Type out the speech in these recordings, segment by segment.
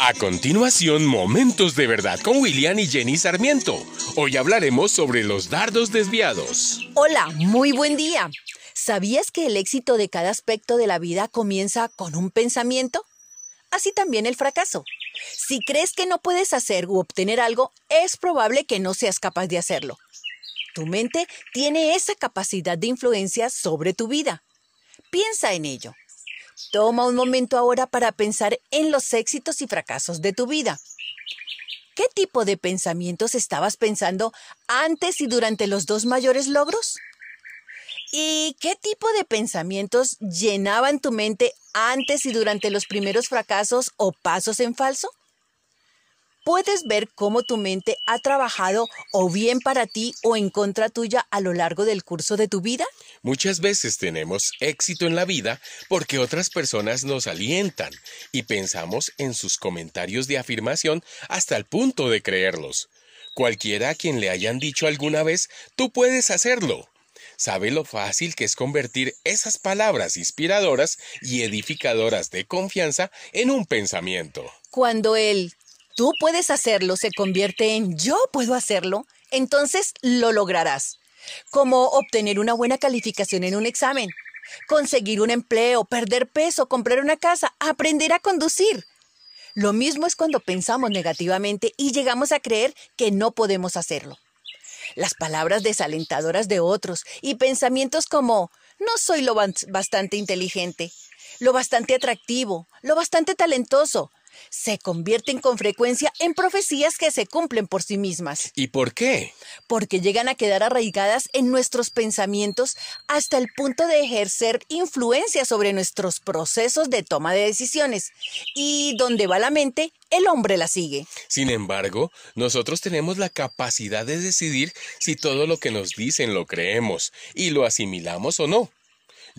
A continuación, Momentos de Verdad con William y Jenny Sarmiento. Hoy hablaremos sobre los dardos desviados. Hola, muy buen día. ¿Sabías que el éxito de cada aspecto de la vida comienza con un pensamiento? Así también el fracaso. Si crees que no puedes hacer u obtener algo, es probable que no seas capaz de hacerlo. Tu mente tiene esa capacidad de influencia sobre tu vida. Piensa en ello. Toma un momento ahora para pensar en los éxitos y fracasos de tu vida. ¿Qué tipo de pensamientos estabas pensando antes y durante los dos mayores logros? ¿Y qué tipo de pensamientos llenaban tu mente antes y durante los primeros fracasos o pasos en falso? Puedes ver cómo tu mente ha trabajado o bien para ti o en contra tuya a lo largo del curso de tu vida? Muchas veces tenemos éxito en la vida porque otras personas nos alientan y pensamos en sus comentarios de afirmación hasta el punto de creerlos. Cualquiera a quien le hayan dicho alguna vez, tú puedes hacerlo. Sabe lo fácil que es convertir esas palabras inspiradoras y edificadoras de confianza en un pensamiento. Cuando él tú puedes hacerlo se convierte en yo puedo hacerlo, entonces lo lograrás. Como obtener una buena calificación en un examen, conseguir un empleo, perder peso, comprar una casa, aprender a conducir. Lo mismo es cuando pensamos negativamente y llegamos a creer que no podemos hacerlo. Las palabras desalentadoras de otros y pensamientos como no soy lo bastante inteligente, lo bastante atractivo, lo bastante talentoso, se convierten con frecuencia en profecías que se cumplen por sí mismas. ¿Y por qué? Porque llegan a quedar arraigadas en nuestros pensamientos hasta el punto de ejercer influencia sobre nuestros procesos de toma de decisiones. Y donde va la mente, el hombre la sigue. Sin embargo, nosotros tenemos la capacidad de decidir si todo lo que nos dicen lo creemos y lo asimilamos o no.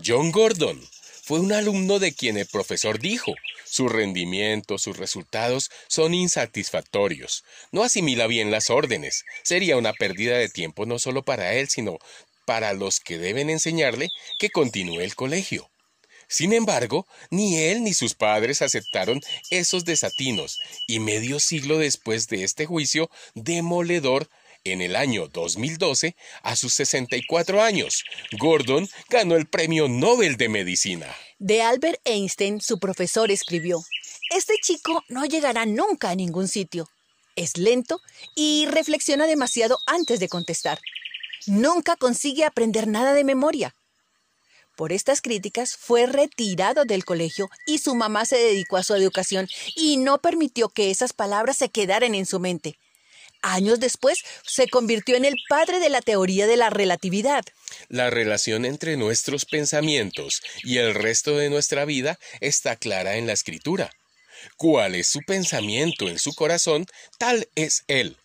John Gordon fue un alumno de quien el profesor dijo, su rendimiento, sus resultados son insatisfactorios. No asimila bien las órdenes. Sería una pérdida de tiempo no solo para él, sino para los que deben enseñarle que continúe el colegio. Sin embargo, ni él ni sus padres aceptaron esos desatinos, y medio siglo después de este juicio demoledor, en el año 2012, a sus 64 años, Gordon ganó el Premio Nobel de Medicina. De Albert Einstein, su profesor escribió, Este chico no llegará nunca a ningún sitio. Es lento y reflexiona demasiado antes de contestar. Nunca consigue aprender nada de memoria. Por estas críticas fue retirado del colegio y su mamá se dedicó a su educación y no permitió que esas palabras se quedaran en su mente. Años después, se convirtió en el padre de la teoría de la relatividad. La relación entre nuestros pensamientos y el resto de nuestra vida está clara en la escritura. ¿Cuál es su pensamiento en su corazón? Tal es él.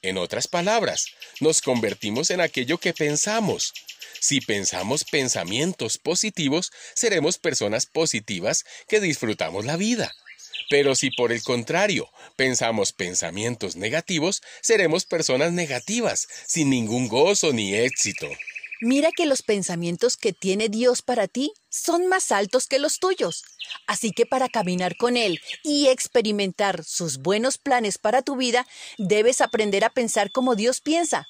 En otras palabras, nos convertimos en aquello que pensamos. Si pensamos pensamientos positivos, seremos personas positivas que disfrutamos la vida. Pero si por el contrario pensamos pensamientos negativos, seremos personas negativas, sin ningún gozo ni éxito. Mira que los pensamientos que tiene Dios para ti son más altos que los tuyos. Así que para caminar con Él y experimentar sus buenos planes para tu vida, debes aprender a pensar como Dios piensa.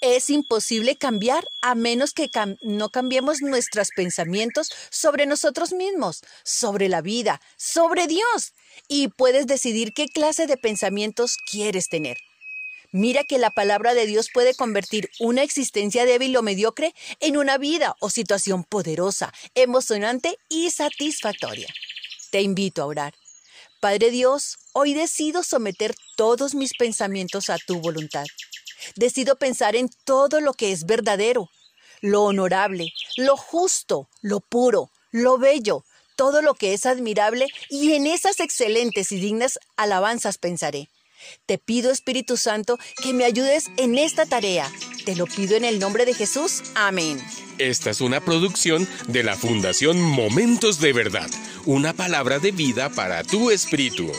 Es imposible cambiar a menos que no cambiemos nuestros pensamientos sobre nosotros mismos, sobre la vida, sobre Dios. Y puedes decidir qué clase de pensamientos quieres tener. Mira que la palabra de Dios puede convertir una existencia débil o mediocre en una vida o situación poderosa, emocionante y satisfactoria. Te invito a orar. Padre Dios, hoy decido someter todos mis pensamientos a tu voluntad. Decido pensar en todo lo que es verdadero, lo honorable, lo justo, lo puro, lo bello, todo lo que es admirable y en esas excelentes y dignas alabanzas pensaré. Te pido, Espíritu Santo, que me ayudes en esta tarea. Te lo pido en el nombre de Jesús. Amén. Esta es una producción de la Fundación Momentos de Verdad, una palabra de vida para tu espíritu.